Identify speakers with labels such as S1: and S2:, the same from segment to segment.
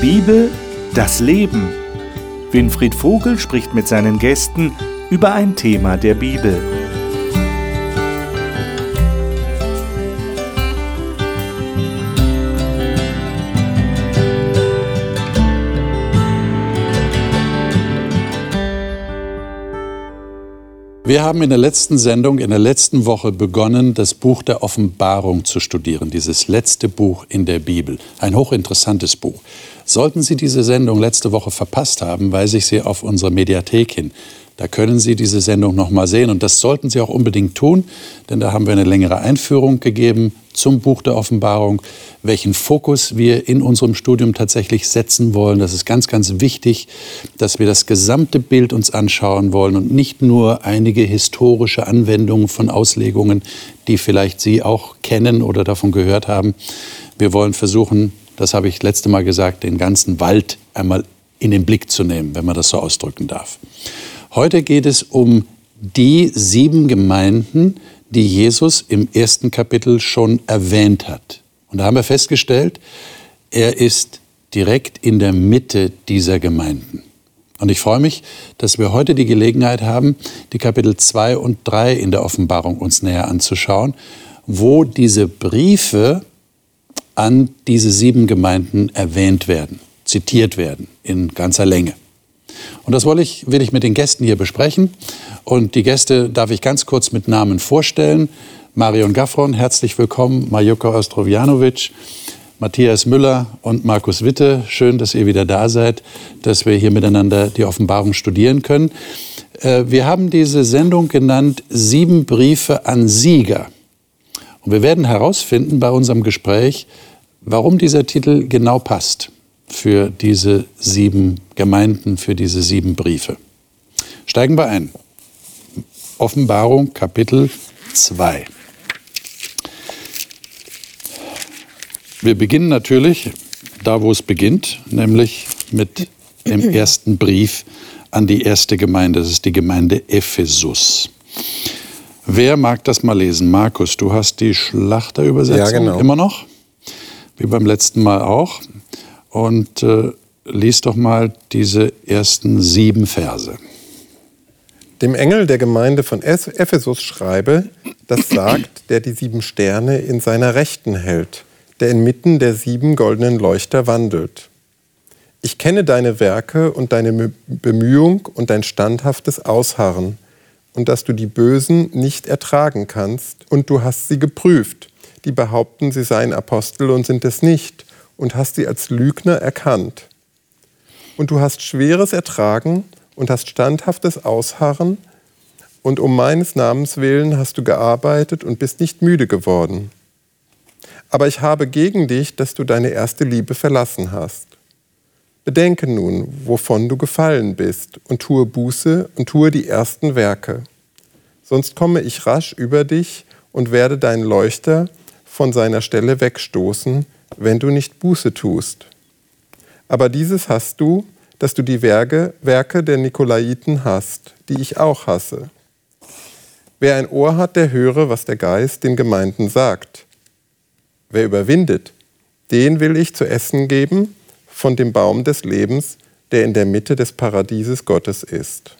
S1: Bibel, das Leben. Winfried Vogel spricht mit seinen Gästen über ein Thema der Bibel.
S2: Wir haben in der letzten Sendung, in der letzten Woche begonnen, das Buch der Offenbarung zu studieren, dieses letzte Buch in der Bibel. Ein hochinteressantes Buch. Sollten Sie diese Sendung letzte Woche verpasst haben, weise ich Sie auf unsere Mediathek hin. Da können Sie diese Sendung noch mal sehen und das sollten Sie auch unbedingt tun, denn da haben wir eine längere Einführung gegeben zum Buch der Offenbarung, welchen Fokus wir in unserem Studium tatsächlich setzen wollen. Das ist ganz, ganz wichtig, dass wir das gesamte Bild uns anschauen wollen und nicht nur einige historische Anwendungen von Auslegungen, die vielleicht Sie auch kennen oder davon gehört haben. Wir wollen versuchen, das habe ich letzte Mal gesagt, den ganzen Wald einmal in den Blick zu nehmen, wenn man das so ausdrücken darf. Heute geht es um die sieben Gemeinden, die Jesus im ersten Kapitel schon erwähnt hat. Und da haben wir festgestellt, er ist direkt in der Mitte dieser Gemeinden. Und ich freue mich, dass wir heute die Gelegenheit haben, die Kapitel 2 und 3 in der Offenbarung uns näher anzuschauen, wo diese Briefe an diese sieben Gemeinden erwähnt werden, zitiert werden in ganzer Länge. Und das will ich, will ich mit den Gästen hier besprechen. Und die Gäste darf ich ganz kurz mit Namen vorstellen. Marion Gaffron, herzlich willkommen. Majuka Ostrovjanovic, Matthias Müller und Markus Witte. Schön, dass ihr wieder da seid, dass wir hier miteinander die Offenbarung studieren können. Äh, wir haben diese Sendung genannt Sieben Briefe an Sieger. Und wir werden herausfinden bei unserem Gespräch, warum dieser Titel genau passt für diese sieben Gemeinden, für diese sieben Briefe. Steigen wir ein. Offenbarung Kapitel 2. Wir beginnen natürlich da, wo es beginnt, nämlich mit dem ersten Brief an die erste Gemeinde. Das ist die Gemeinde Ephesus. Wer mag das mal lesen? Markus, du hast die Schlachterübersetzung ja, genau. immer noch, wie beim letzten Mal auch und äh, lies doch mal diese ersten sieben Verse.
S3: Dem Engel der Gemeinde von Ephesus schreibe, das sagt, der die sieben Sterne in seiner Rechten hält, der inmitten der sieben goldenen Leuchter wandelt. Ich kenne deine Werke und deine Bemühung und dein standhaftes Ausharren und dass du die Bösen nicht ertragen kannst und du hast sie geprüft, die behaupten, sie seien Apostel und sind es nicht und hast sie als Lügner erkannt. Und du hast Schweres ertragen und hast standhaftes Ausharren, und um meines Namens willen hast du gearbeitet und bist nicht müde geworden. Aber ich habe gegen dich, dass du deine erste Liebe verlassen hast. Bedenke nun, wovon du gefallen bist, und tue Buße und tue die ersten Werke. Sonst komme ich rasch über dich und werde deinen Leuchter von seiner Stelle wegstoßen, wenn du nicht Buße tust. Aber dieses hast du, dass du die Werke, Werke der Nikolaiten hast, die ich auch hasse. Wer ein Ohr hat, der höre, was der Geist den Gemeinden sagt. Wer überwindet, den will ich zu essen geben von dem Baum des Lebens, der in der Mitte des Paradieses Gottes ist.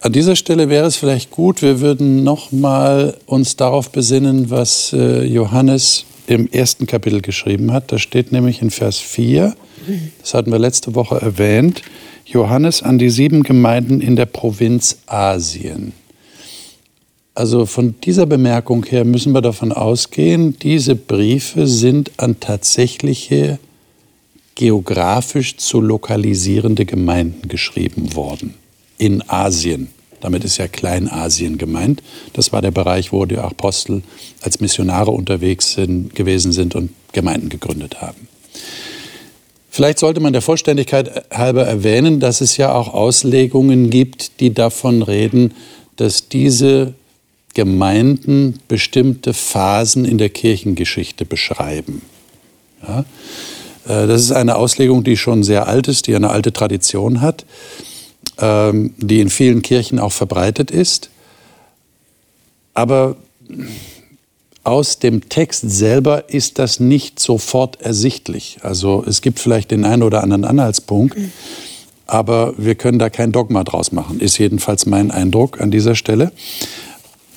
S2: An dieser Stelle wäre es vielleicht gut, wir würden noch mal uns darauf besinnen, was äh, Johannes im ersten Kapitel geschrieben hat. Da steht nämlich in Vers 4, das hatten wir letzte Woche erwähnt, Johannes an die sieben Gemeinden in der Provinz Asien. Also von dieser Bemerkung her müssen wir davon ausgehen, diese Briefe sind an tatsächliche geografisch zu lokalisierende Gemeinden geschrieben worden in Asien. Damit ist ja Kleinasien gemeint. Das war der Bereich, wo die Apostel als Missionare unterwegs sind, gewesen sind und Gemeinden gegründet haben. Vielleicht sollte man der Vollständigkeit halber erwähnen, dass es ja auch Auslegungen gibt, die davon reden, dass diese Gemeinden bestimmte Phasen in der Kirchengeschichte beschreiben. Ja? Äh, das ist eine Auslegung, die schon sehr alt ist, die eine alte Tradition hat. Ähm, die in vielen Kirchen auch verbreitet ist. Aber aus dem Text selber ist das nicht sofort ersichtlich. Also es gibt vielleicht den einen oder anderen Anhaltspunkt, aber wir können da kein Dogma draus machen, ist jedenfalls mein Eindruck an dieser Stelle.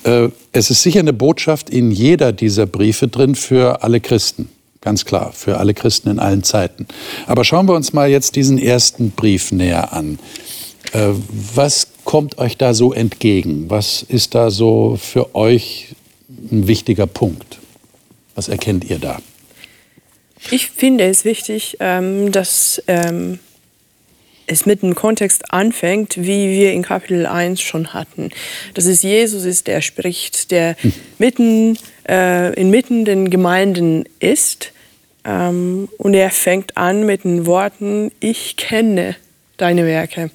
S2: Äh, es ist sicher eine Botschaft in jeder dieser Briefe drin für alle Christen. Ganz klar, für alle Christen in allen Zeiten. Aber schauen wir uns mal jetzt diesen ersten Brief näher an. Äh, was kommt euch da so entgegen? Was ist da so für euch ein wichtiger Punkt? Was erkennt ihr da?
S4: Ich finde es wichtig, ähm, dass ähm, es mit dem Kontext anfängt, wie wir in Kapitel 1 schon hatten. Dass es Jesus ist, der spricht, der hm. mitten, äh, inmitten den Gemeinden ist. Ähm, und er fängt an mit den Worten, ich kenne deine Werke.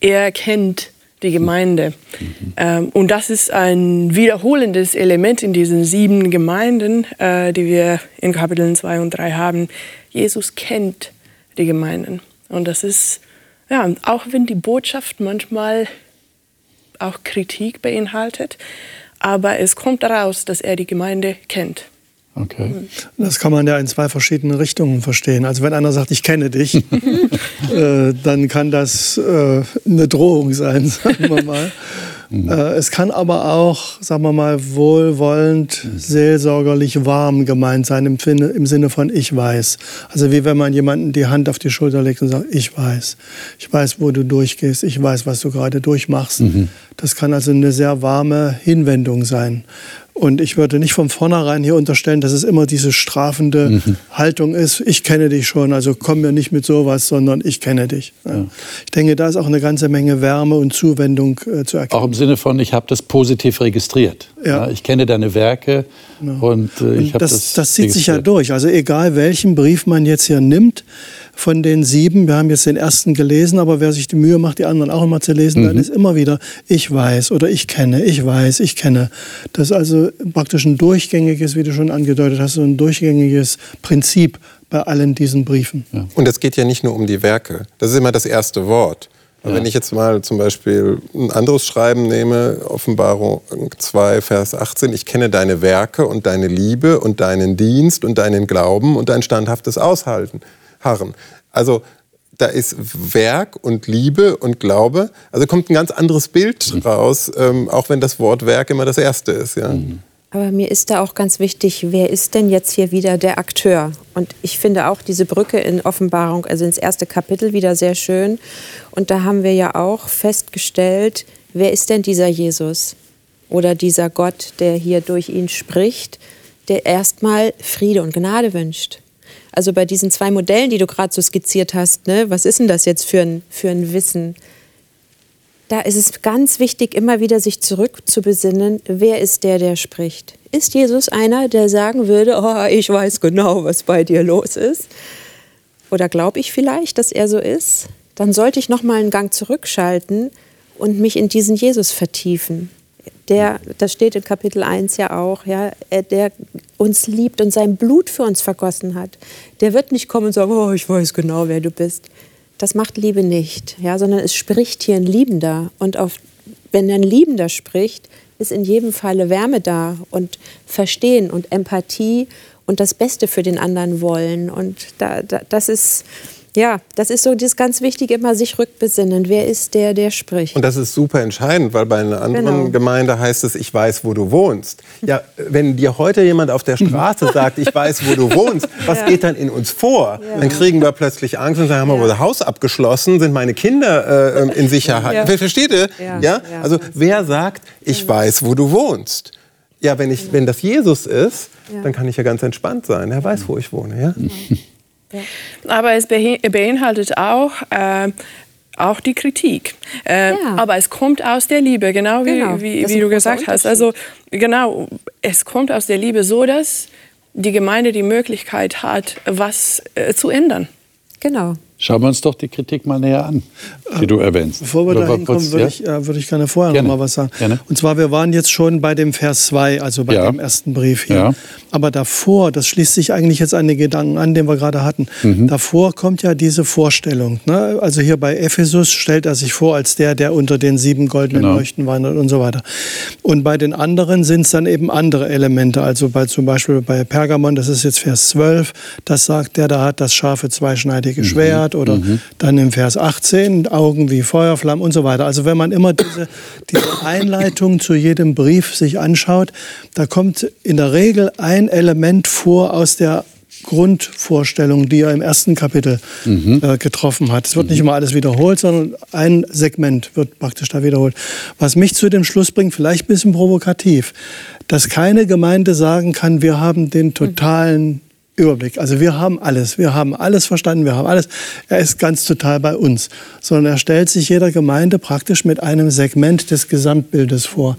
S4: Er kennt die Gemeinde. Mhm. Und das ist ein wiederholendes Element in diesen sieben Gemeinden, äh, die wir in Kapiteln 2 und 3 haben. Jesus kennt die Gemeinden. Und das ist, ja, auch wenn die Botschaft manchmal auch Kritik beinhaltet, aber es kommt daraus, dass er die Gemeinde kennt.
S5: Okay. Das kann man ja in zwei verschiedenen Richtungen verstehen. Also wenn einer sagt, ich kenne dich, äh, dann kann das äh, eine Drohung sein, sagen wir mal. Mhm. Äh, es kann aber auch, sagen wir mal, wohlwollend, seelsorgerlich warm gemeint sein im, im Sinne von ich weiß. Also wie wenn man jemanden die Hand auf die Schulter legt und sagt, ich weiß. Ich weiß, wo du durchgehst. Ich weiß, was du gerade durchmachst. Mhm. Das kann also eine sehr warme Hinwendung sein. Und ich würde nicht von vornherein hier unterstellen, dass es immer diese strafende mhm. Haltung ist. Ich kenne dich schon, also komm mir nicht mit sowas, sondern ich kenne dich. Ja. Ich denke, da ist auch eine ganze Menge Wärme und Zuwendung äh, zu erkennen.
S2: Auch im Sinne von, ich habe das positiv registriert. Ja. ja. ich kenne deine Werke genau. und äh, ich habe
S5: das.
S2: Das,
S5: das zieht sich ja durch. Also egal, welchen Brief man jetzt hier nimmt, von den sieben, wir haben jetzt den ersten gelesen, aber wer sich die Mühe macht, die anderen auch immer zu lesen, mhm. dann ist immer wieder, ich weiß oder ich kenne, ich weiß, ich kenne. Das ist also praktisch ein durchgängiges, wie du schon angedeutet hast, so ein durchgängiges Prinzip bei allen diesen Briefen.
S3: Ja. Und es geht ja nicht nur um die Werke. Das ist immer das erste Wort. Ja. Wenn ich jetzt mal zum Beispiel ein anderes Schreiben nehme, Offenbarung 2, Vers 18, ich kenne deine Werke und deine Liebe und deinen Dienst und deinen Glauben und dein standhaftes Aushalten harren. Also da ist Werk und Liebe und Glaube. Also kommt ein ganz anderes Bild mhm. raus, ähm, auch wenn das Wort Werk immer das erste ist. Ja. Mhm.
S6: Aber mir ist da auch ganz wichtig, wer ist denn jetzt hier wieder der Akteur? Und ich finde auch diese Brücke in Offenbarung, also ins erste Kapitel wieder sehr schön. Und da haben wir ja auch festgestellt, wer ist denn dieser Jesus? Oder dieser Gott, der hier durch ihn spricht, der erstmal Friede und Gnade wünscht. Also bei diesen zwei Modellen, die du gerade so skizziert hast, ne, was ist denn das jetzt für ein, für ein Wissen? Da ist es ganz wichtig, immer wieder sich zurückzubesinnen, wer ist der, der spricht? Ist Jesus einer, der sagen würde, oh, ich weiß genau, was bei dir los ist? Oder glaube ich vielleicht, dass er so ist? Dann sollte ich noch mal einen Gang zurückschalten und mich in diesen Jesus vertiefen der, das steht in Kapitel 1 ja auch, ja, der uns liebt und sein Blut für uns vergossen hat. Der wird nicht kommen und sagen, oh, ich weiß genau, wer du bist. Das macht Liebe nicht, ja, sondern es spricht hier ein Liebender. Und auf, wenn ein Liebender spricht, ist in jedem Falle Wärme da und Verstehen und Empathie und das Beste für den anderen wollen. Und da, da, das ist ja, das ist so das ganz Wichtige, immer sich rückbesinnen. Wer ist der, der spricht?
S3: Und das ist super entscheidend, weil bei einer anderen genau. Gemeinde heißt es, ich weiß, wo du wohnst. Ja, wenn dir heute jemand auf der Straße sagt, ich weiß, wo du wohnst, was ja. geht dann in uns vor? Ja. Dann kriegen wir plötzlich Angst und sagen, haben wir ja. unser Haus abgeschlossen, sind meine Kinder äh, ähm, in Sicherheit? Versteht ihr? Ja. Also wer sagt, ich weiß, wo du wohnst? Ja, wenn, ich, wenn das Jesus ist, dann kann ich ja ganz entspannt sein. Er weiß, wo ich wohne. Ja?
S4: Ja. Aber es beinhaltet auch, äh, auch die Kritik. Äh, ja. Aber es kommt aus der Liebe, genau wie, genau. wie, wie du gesagt hast. Also genau, es kommt aus der Liebe so, dass die Gemeinde die Möglichkeit hat, was äh, zu ändern.
S6: Genau.
S2: Schauen wir uns doch die Kritik mal näher an, die du erwähnst.
S5: Bevor wir da hinkommen, würde
S2: ja?
S5: ich, äh, würde ich gerne vorher
S2: Gerne.
S5: noch mal was sagen.
S2: Gerne.
S5: Und zwar, wir waren jetzt schon bei dem Vers 2, also bei
S2: Ja.
S5: dem ersten Brief hier.
S2: Ja.
S5: Aber davor, das schließt sich eigentlich jetzt an den Gedanken an, den wir gerade hatten.
S2: Mhm.
S5: Davor kommt ja diese Vorstellung. Ne? Also hier bei Ephesus stellt er sich vor als der, der unter den sieben goldenen
S2: Genau.
S5: Leuchten wandelt und so weiter. Und bei den anderen sind es dann eben andere Elemente. Also bei, zum Beispiel bei Pergamon, das ist jetzt Vers 12, das sagt der, da hat das scharfe zweischneidige Schwert. Oder dann im Vers 18, Augen wie Feuerflammen und so weiter. Also wenn man immer diese, diese Einleitung zu jedem Brief sich anschaut, da kommt in der Regel ein Element vor aus der Grundvorstellung, die er im ersten Kapitel äh, getroffen hat. Es wird nicht immer alles wiederholt, sondern ein Segment wird praktisch da wiederholt. Was mich zu dem Schluss bringt, vielleicht ein bisschen provokativ, dass keine Gemeinde sagen kann, wir haben den totalen Überblick. Also wir haben alles, wir haben alles verstanden, wir haben alles. Er ist ganz total bei uns, sondern er stellt sich jeder Gemeinde praktisch mit einem Segment des Gesamtbildes vor.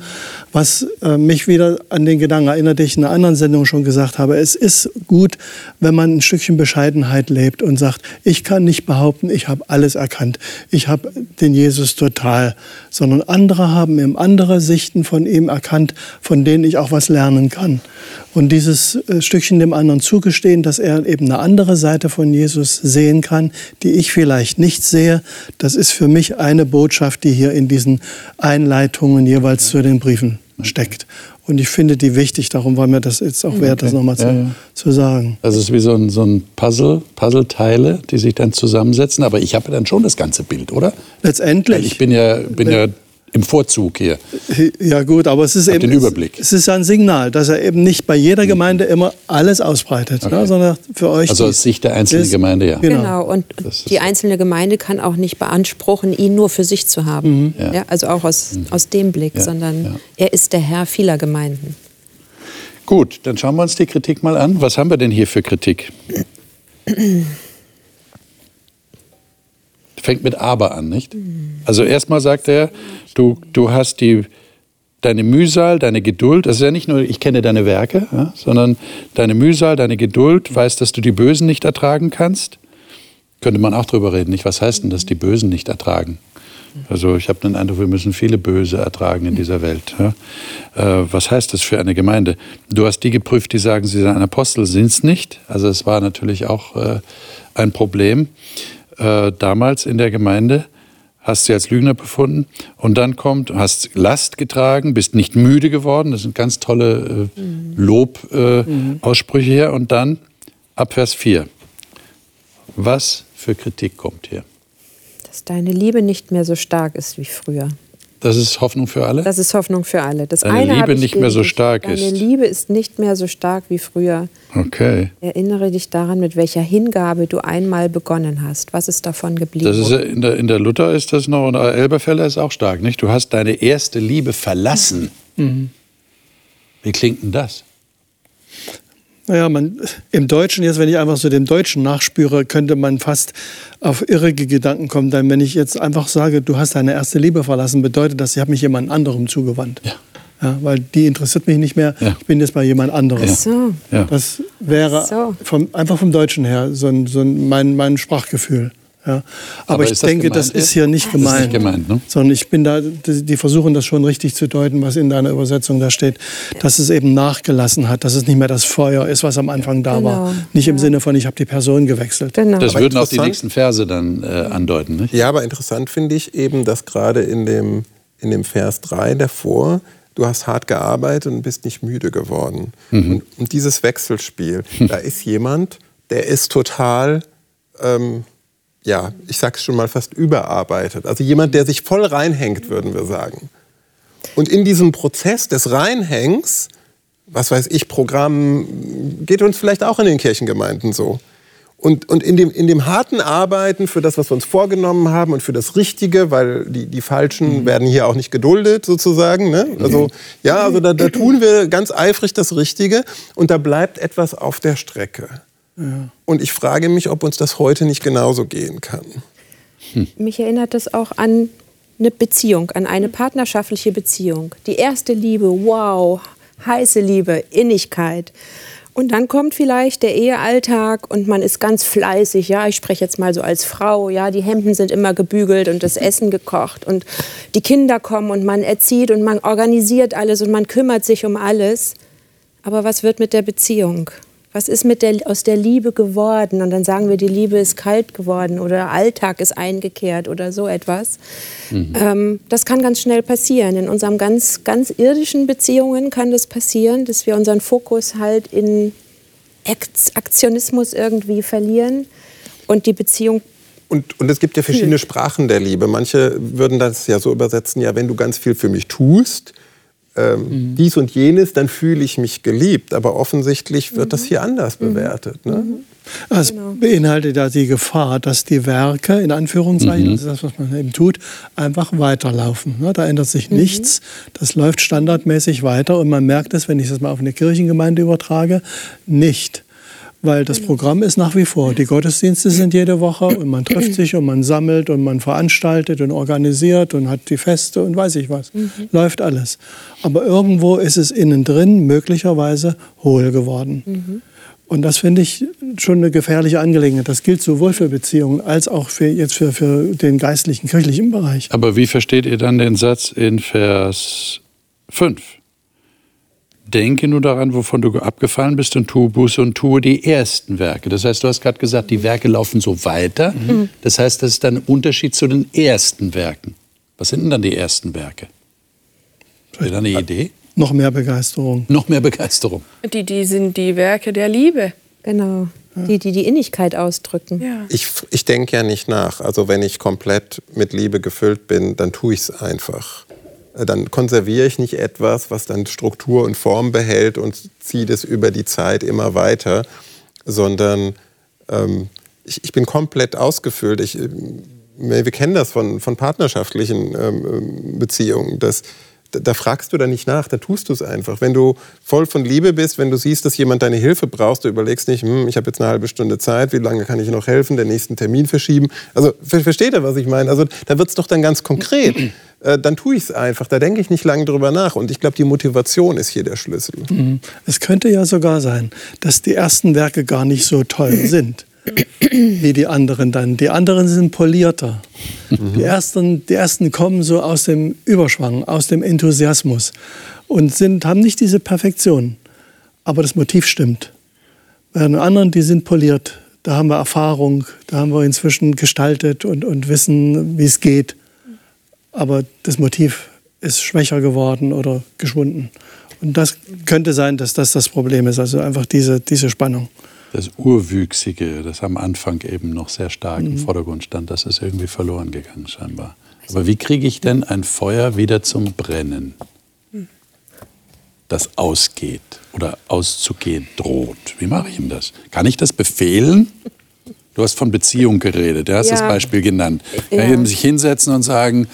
S5: Was äh, mich wieder an den Gedanken erinnert, den ich in einer anderen Sendung schon gesagt habe. Es ist gut, wenn man ein Stückchen Bescheidenheit lebt und sagt, ich kann nicht behaupten, ich habe alles erkannt. Ich habe den Jesus total, sondern andere haben eben andere Sichten von ihm erkannt, von denen ich auch was lernen kann. Und dieses äh, Stückchen dem anderen zugestehen, dass er eben eine andere Seite von Jesus sehen kann, die ich vielleicht nicht sehe, das ist für mich eine Botschaft, die hier in diesen Einleitungen jeweils zu den Briefen steckt. Und ich finde die wichtig, darum war mir das jetzt auch wert, das nochmal zu,
S2: Ja, ja.
S5: zu sagen.
S2: Das ist wie so ein, so ein Puzzle, Puzzleteile, die sich dann zusammensetzen. Aber ich habe dann schon das ganze Bild, oder? Weil
S5: Letztendlich.
S2: ich bin ja, bin ja im Vorzug hier.
S5: Ja gut, aber es ist
S2: Hab
S5: eben
S2: den Überblick.
S5: Es ist ein Signal, dass er eben nicht bei jeder Gemeinde immer alles ausbreitet, ne, sondern für euch.
S2: Also
S5: die-
S2: aus Sicht der einzelnen
S5: das-
S2: Gemeinde, ja.
S5: Genau.
S6: Genau, und
S2: ist
S6: die
S2: so.
S6: einzelne Gemeinde kann auch nicht beanspruchen, ihn nur für sich zu haben. Ja. also auch aus, aus dem Blick,
S2: Ja,
S6: sondern
S2: ja.
S6: er ist der Herr vieler Gemeinden.
S2: Gut, dann schauen wir uns die Kritik mal an. Was haben wir denn hier für Kritik? Fängt mit aber an, nicht? Also erstmal sagt er, du, du hast die, deine Mühsal, deine Geduld, das ist ja nicht nur, ich kenne deine Werke, ja, sondern deine Mühsal, deine Geduld, weißt, dass du die Bösen nicht ertragen kannst. Könnte man auch drüber reden, nicht? Was heißt denn das, die Bösen nicht ertragen? Also ich habe den Eindruck, wir müssen viele Böse ertragen in dieser Welt. Ja? Äh, was heißt das für eine Gemeinde? Du hast die geprüft, die sagen, sie sind ein Apostel, sind es nicht. Also es war natürlich auch äh, ein Problem äh, damals in der Gemeinde. Hast sie als Lügner befunden und dann kommt, hast Last getragen, bist nicht müde geworden. Das sind ganz tolle äh, Lob-Aussprüche hier. Und dann ab Vers 4. Was für Kritik kommt hier?
S6: Dass deine Liebe nicht mehr so stark ist wie früher.
S2: Das ist Hoffnung für alle?
S6: Das ist Hoffnung für alle. Das
S2: Deine
S6: eine
S2: Liebe nicht mehr so stark
S6: Deine
S2: ist.
S6: Liebe ist nicht mehr so stark wie früher.
S2: Okay.
S6: Erinnere dich daran, mit welcher Hingabe du einmal begonnen hast. Was ist davon geblieben?
S2: Das ist in der, in der Luther ist das noch und Elberfelder ist auch stark, nicht? Du hast deine erste Liebe verlassen. Wie klingt denn das?
S5: Naja, man, im Deutschen, jetzt wenn ich einfach so dem Deutschen nachspüre, könnte man fast auf irrige Gedanken kommen. Denn wenn ich jetzt einfach sage, du hast deine erste Liebe verlassen, bedeutet das, ich habe mich jemand anderem zugewandt.
S2: Ja.
S5: Ja, weil die interessiert mich nicht mehr,
S2: Ja.
S5: ich bin jetzt bei jemand anderem.
S6: so.
S2: Ja.
S5: Das wäre
S6: So.
S5: vom, einfach vom Deutschen her so ein, so ein, mein, mein Sprachgefühl. Ja. Aber,
S2: Aber
S5: ich
S2: das
S5: denke,
S2: gemeint
S5: das ist
S2: hier?
S5: nicht
S2: Das ist
S5: gemeint.
S2: nicht gemeint, ne?
S5: Sondern ich bin da, die versuchen das schon richtig zu deuten, was in deiner Übersetzung da steht, dass es eben nachgelassen hat, dass es nicht mehr das Feuer ist, was am Anfang da war.
S6: Genau,
S5: Nicht im Sinne von, ich habe die Person gewechselt.
S6: Genau.
S2: Das
S3: Aber
S2: würden auch die nächsten Verse dann äh, andeuten, nicht?
S3: Ja, aber interessant finde ich eben, dass gerade in dem, in dem Vers 3 davor, du hast hart gearbeitet und bist nicht müde geworden. Und, und dieses Wechselspiel, da ist jemand, der ist total, ähm, ja, ich sag's schon mal fast überarbeitet. Also jemand, der sich voll reinhängt, würden wir sagen. Und in diesem Prozess des Reinhängens, was weiß ich, Programm, geht uns vielleicht auch in den Kirchengemeinden so. Und, und in, dem, in dem harten Arbeiten für das, was wir uns vorgenommen haben und für das Richtige, weil die, die Falschen werden hier auch nicht geduldet sozusagen. Ne? Also ja, also da, da tun wir ganz eifrig das Richtige und da bleibt etwas auf der Strecke. Und ich frage mich, ob uns das heute nicht genauso gehen kann.
S6: Mich erinnert das auch an eine Beziehung, an eine partnerschaftliche Beziehung. Die erste Liebe, wow, heiße Liebe, Innigkeit. Und dann kommt vielleicht der Ehealltag und man ist ganz fleißig. Ja, ich spreche jetzt mal so als Frau. Ja, die Hemden sind immer gebügelt und das Essen gekocht und die Kinder kommen und man erzieht und man organisiert alles und man kümmert sich um alles. Aber was wird mit der Beziehung? Was ist mit der, aus der Liebe geworden? Und dann sagen wir, die Liebe ist kalt geworden oder Alltag ist eingekehrt oder so etwas. Mhm. Ähm, das kann ganz schnell passieren. In unseren ganz, ganz irdischen Beziehungen kann das passieren, dass wir unseren Fokus halt in Aktionismus irgendwie verlieren und die Beziehung
S3: und, und es gibt ja verschiedene Sprachen der Liebe. Manche würden das ja so übersetzen, ja, wenn du ganz viel für mich tust, ähm, mhm. dies und jenes, dann fühle ich mich geliebt. Aber offensichtlich wird mhm. das hier anders mhm. bewertet. Ne?
S5: Mhm. Es genau. beinhaltet ja die Gefahr, dass die Werke, in Anführungszeichen, mhm. das ist das, was man eben tut, einfach weiterlaufen. Ne? Da ändert sich mhm. nichts. Das läuft standardmäßig weiter und man merkt es, wenn ich das mal auf eine Kirchengemeinde übertrage, nicht weil das Programm ist nach wie vor. Die Gottesdienste sind jede Woche und man trifft sich und man sammelt und man veranstaltet und organisiert und hat die Feste und weiß ich was. Mhm. Läuft alles. Aber irgendwo ist es innen drin möglicherweise hohl geworden. Mhm. Und das finde ich schon eine gefährliche Angelegenheit. Das gilt sowohl für Beziehungen als auch für, jetzt für, für den geistlichen, kirchlichen Bereich.
S2: Aber wie versteht ihr dann den Satz in Vers 5? Denke nur daran, wovon du abgefallen bist und tue Buße und tue die ersten Werke. Das heißt, du hast gerade gesagt, die Werke laufen so weiter. Mhm. Das heißt, das ist dann ein Unterschied zu den ersten Werken. Was sind denn dann die ersten Werke? Habt ihr da eine Idee?
S5: Noch mehr Begeisterung.
S2: Noch mehr Begeisterung.
S4: Die, die sind die Werke der Liebe.
S6: Genau. Die, die die Innigkeit ausdrücken.
S3: Ja. Ich, ich denke ja nicht nach. Also wenn ich komplett mit Liebe gefüllt bin, dann tue ich es einfach. Äh, dann konserviere ich nicht etwas, was dann Struktur und Form behält und ziehe das über die Zeit immer weiter, sondern ähm, ich, ich, bin komplett ausgefüllt. Ich, äh, wir kennen das von, von partnerschaftlichen ähm, ähm Beziehungen, dass da fragst du dann nicht nach, da tust du es einfach. Wenn du voll von Liebe bist, wenn du siehst, dass jemand deine Hilfe brauchst, du überlegst nicht, hm, ich habe jetzt eine halbe Stunde Zeit, wie lange kann ich noch helfen, den nächsten Termin verschieben. Also versteht ihr, was ich meine? Also da wird es doch dann ganz konkret. Äh, dann tue ich es einfach, da denke ich nicht lange drüber nach. Und ich glaube, die Motivation ist hier der Schlüssel.
S5: Mhm. Es könnte ja sogar sein, dass die ersten Werke gar nicht so toll sind wie die anderen dann. Die anderen sind polierter. Mhm. Die, ersten, die ersten kommen so aus dem Überschwang, aus dem Enthusiasmus und sind, haben nicht diese Perfektion. Aber das Motiv stimmt. Bei den anderen, die sind poliert. Da haben wir Erfahrung, da haben wir inzwischen gestaltet und, und wissen, wie es geht. Aber das Motiv ist schwächer geworden oder geschwunden. Und das könnte sein, dass das das Problem ist, also einfach diese, diese Spannung
S2: das Urwüchsige, das am Anfang eben noch sehr stark mhm. im Vordergrund stand, das ist irgendwie verloren gegangen scheinbar. Aber wie kriege ich denn ein Feuer wieder zum Brennen, das ausgeht oder auszugehen droht? Wie mache ich denn das? Kann ich das befehlen? Du hast von Beziehung geredet, du hast ja. das Beispiel genannt. Kann ich sich hinsetzen und sagen,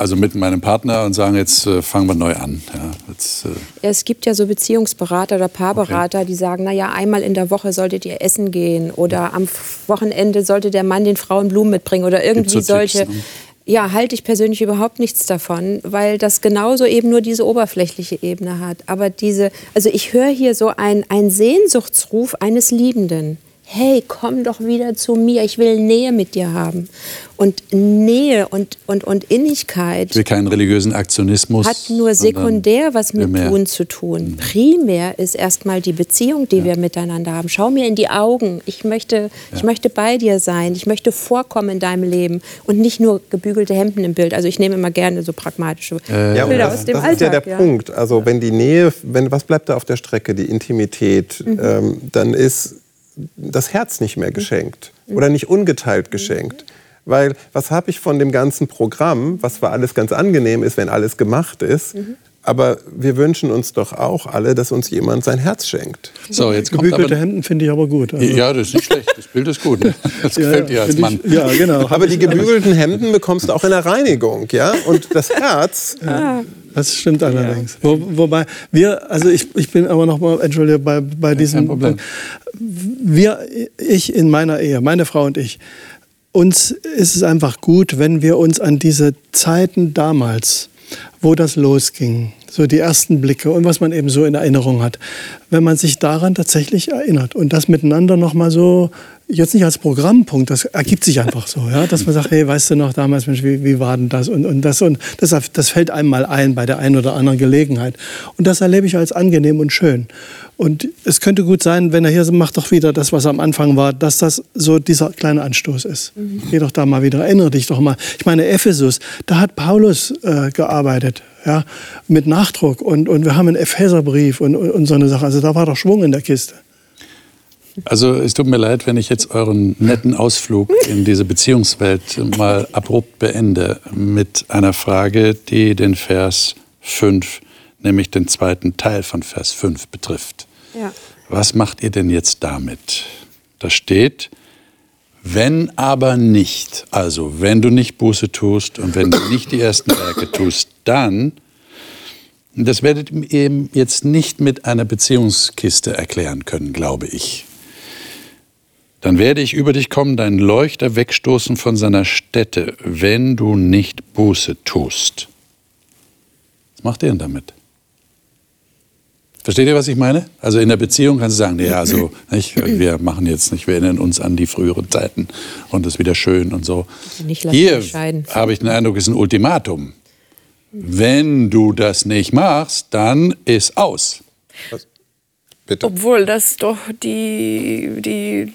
S2: also mit meinem Partner und sagen, jetzt äh, fangen wir neu an. Ja, jetzt,
S6: äh es gibt ja so Beziehungsberater oder Paarberater, okay. die sagen, naja, einmal in der Woche solltet ihr essen gehen oder am Wochenende sollte der Mann den Frauen Blumen mitbringen oder irgendwie so solche. Tipps, ne? Ja, halte ich persönlich überhaupt nichts davon, weil das genauso eben nur diese oberflächliche Ebene hat. Aber diese, also ich höre hier so einen Sehnsuchtsruf eines Liebenden hey, komm doch wieder zu mir, ich will Nähe mit dir haben. Und Nähe und, und, und Innigkeit.
S2: Ich will keinen religiösen Aktionismus.
S6: Hat nur sekundär was mit primär. Tun zu tun. Mhm. Primär ist erstmal die Beziehung, die ja. wir miteinander haben. Schau mir in die Augen. Ich möchte, ja. ich möchte bei dir sein. Ich möchte vorkommen in deinem Leben. Und nicht nur gebügelte Hemden im Bild. Also ich nehme immer gerne so pragmatische
S3: äh, ja, Bilder das, aus dem das Alltag. Das ist ja der Punkt. Also wenn die Nähe, wenn, was bleibt da auf der Strecke? Die Intimität. Mhm. Ähm, dann ist das Herz nicht mehr geschenkt oder nicht ungeteilt geschenkt. Weil was habe ich von dem ganzen Programm, was zwar alles ganz angenehm ist, wenn alles gemacht ist, mhm. aber wir wünschen uns doch auch alle, dass uns jemand sein Herz schenkt.
S5: So, jetzt Gebügelte Hemden finde ich aber gut.
S2: Also. Ja, das ist nicht schlecht. Das Bild ist gut. Das ja, gefällt dir als Mann.
S3: Ich, ja, genau. Aber die gebügelten Hemden bekommst du auch in der Reinigung, ja? Und das Herz.
S5: Ja. Das stimmt allerdings. Wo, wobei wir, also ich, ich bin aber noch mal, entschuldige, bei, bei diesem Punkt. Wir, ich in meiner Ehe, meine Frau und ich, uns ist es einfach gut, wenn wir uns an diese Zeiten damals, wo das losging, so die ersten Blicke und was man eben so in Erinnerung hat. Wenn man sich daran tatsächlich erinnert und das miteinander nochmal so jetzt nicht als Programmpunkt, das ergibt sich einfach so, ja, dass man sagt, hey, weißt du noch damals, Mensch, wie, wie war denn das und, und das und das, das fällt einem mal ein bei der einen oder anderen Gelegenheit und das erlebe ich als angenehm und schön und es könnte gut sein, wenn er hier macht doch wieder das, was am Anfang war, dass das so dieser kleine Anstoß ist. Mhm. Geh doch da mal wieder, erinnere dich doch mal. Ich meine, Ephesus, da hat Paulus äh, gearbeitet, ja, mit Nachdruck und, und wir haben einen Epheserbrief und, und, und so eine Sache. Also da war doch Schwung in der Kiste.
S2: Also es tut mir leid, wenn ich jetzt euren netten Ausflug in diese Beziehungswelt mal abrupt beende mit einer Frage, die den Vers 5, nämlich den zweiten Teil von Vers 5 betrifft. Ja. Was macht ihr denn jetzt damit? Da steht, wenn aber nicht, also wenn du nicht Buße tust und wenn du nicht die ersten Werke tust, dann, das werdet ihr eben jetzt nicht mit einer Beziehungskiste erklären können, glaube ich. Dann werde ich über dich kommen, deinen Leuchter wegstoßen von seiner Stätte, wenn du nicht Buße tust. Was macht ihr denn damit? Versteht ihr, was ich meine? Also in der Beziehung kannst du sagen, ja, also nicht, wir machen jetzt nicht, wir erinnern uns an die früheren Zeiten und es ist wieder schön und so. Hier habe ich den Eindruck, es ist ein Ultimatum. Wenn du das nicht machst, dann ist aus.
S4: Obwohl das doch die, die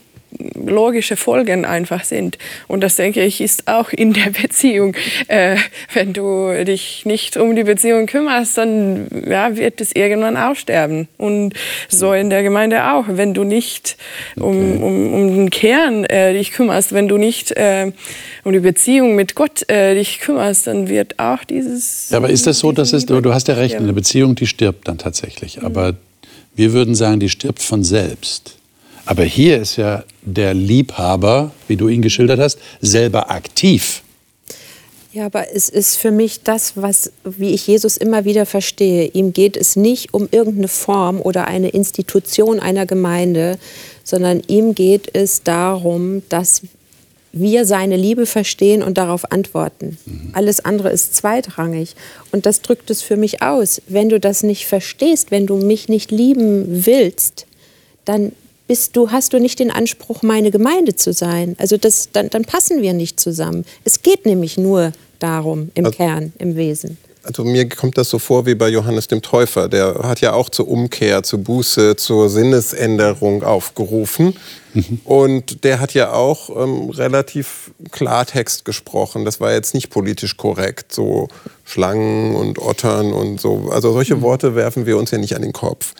S4: logische Folgen einfach sind. Und das denke ich ist auch in der Beziehung. Äh, wenn du dich nicht um die Beziehung kümmerst, dann ja, wird es irgendwann aussterben. Und so in der Gemeinde auch. Wenn du nicht um, um, um den Kern äh, dich kümmerst, wenn du nicht äh, um die Beziehung mit Gott äh, dich kümmerst, dann wird auch dieses.
S2: Ja, aber ist das so, dass es, du, du hast ja recht, eine Beziehung, die stirbt dann tatsächlich. Aber wir würden sagen, die stirbt von selbst. Aber hier ist ja der Liebhaber, wie du ihn geschildert hast, selber aktiv.
S6: Ja, aber es ist für mich das, was, wie ich Jesus immer wieder verstehe. Ihm geht es nicht um irgendeine Form oder eine Institution einer Gemeinde, sondern ihm geht es darum, dass wir seine Liebe verstehen und darauf antworten. Mhm. Alles andere ist zweitrangig. Und das drückt es für mich aus. Wenn du das nicht verstehst, wenn du mich nicht lieben willst, dann bist du, hast du nicht den Anspruch, meine Gemeinde zu sein. Also das, dann, dann passen wir nicht zusammen. Es geht nämlich nur darum, im also, Kern, im Wesen.
S3: Also mir kommt das so vor wie bei Johannes dem Täufer. Der hat ja auch zur Umkehr, zur Buße, zur Sinnesänderung aufgerufen. Mhm. Und der hat ja auch ähm, relativ Klartext gesprochen. Das war jetzt nicht politisch korrekt, so Schlangen und Ottern und so. Also solche mhm. Worte werfen wir uns ja nicht an den Kopf.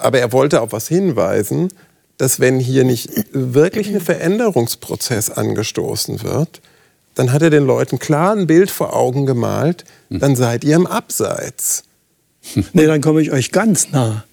S3: Aber er wollte auf was hinweisen, dass wenn hier nicht wirklich ein Veränderungsprozess angestoßen wird, dann hat er den Leuten klar ein Bild vor Augen gemalt, dann seid ihr im Abseits.
S5: Nee, dann komme ich euch ganz nah.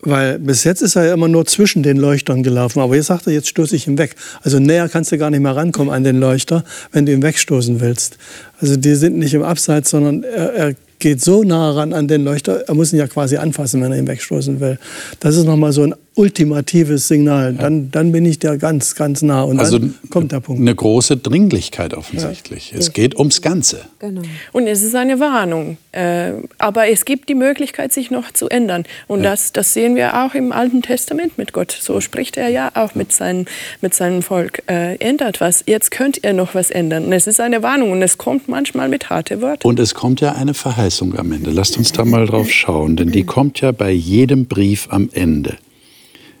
S5: Weil bis jetzt ist er ja immer nur zwischen den Leuchtern gelaufen. Aber jetzt sagt er, jetzt stoße ich ihn weg. Also näher kannst du gar nicht mehr rankommen an den Leuchter, wenn du ihn wegstoßen willst. Also die sind nicht im Abseits, sondern er, er geht so nah ran an den Leuchter, er muss ihn ja quasi anfassen, wenn er ihn wegstoßen will. Das ist nochmal so ein ultimatives Signal. Dann, dann bin ich da ganz, ganz nah und also dann kommt der Punkt.
S2: Eine große Dringlichkeit offensichtlich. Ja. Es geht ums Ganze.
S4: Genau. Und es ist eine Warnung. Äh, aber es gibt die Möglichkeit, sich noch zu ändern. Und ja. das, das sehen wir auch im Alten Testament mit Gott. So spricht er ja auch mit, seinem mit seinem Volk. Äh, ändert was. Jetzt könnt ihr noch was ändern. Und es ist eine Warnung und es kommt manchmal mit harten Wörtern.
S2: Und es kommt ja eine Verheißung am Ende. Lasst uns da mal drauf schauen, denn die kommt ja bei jedem Brief am Ende.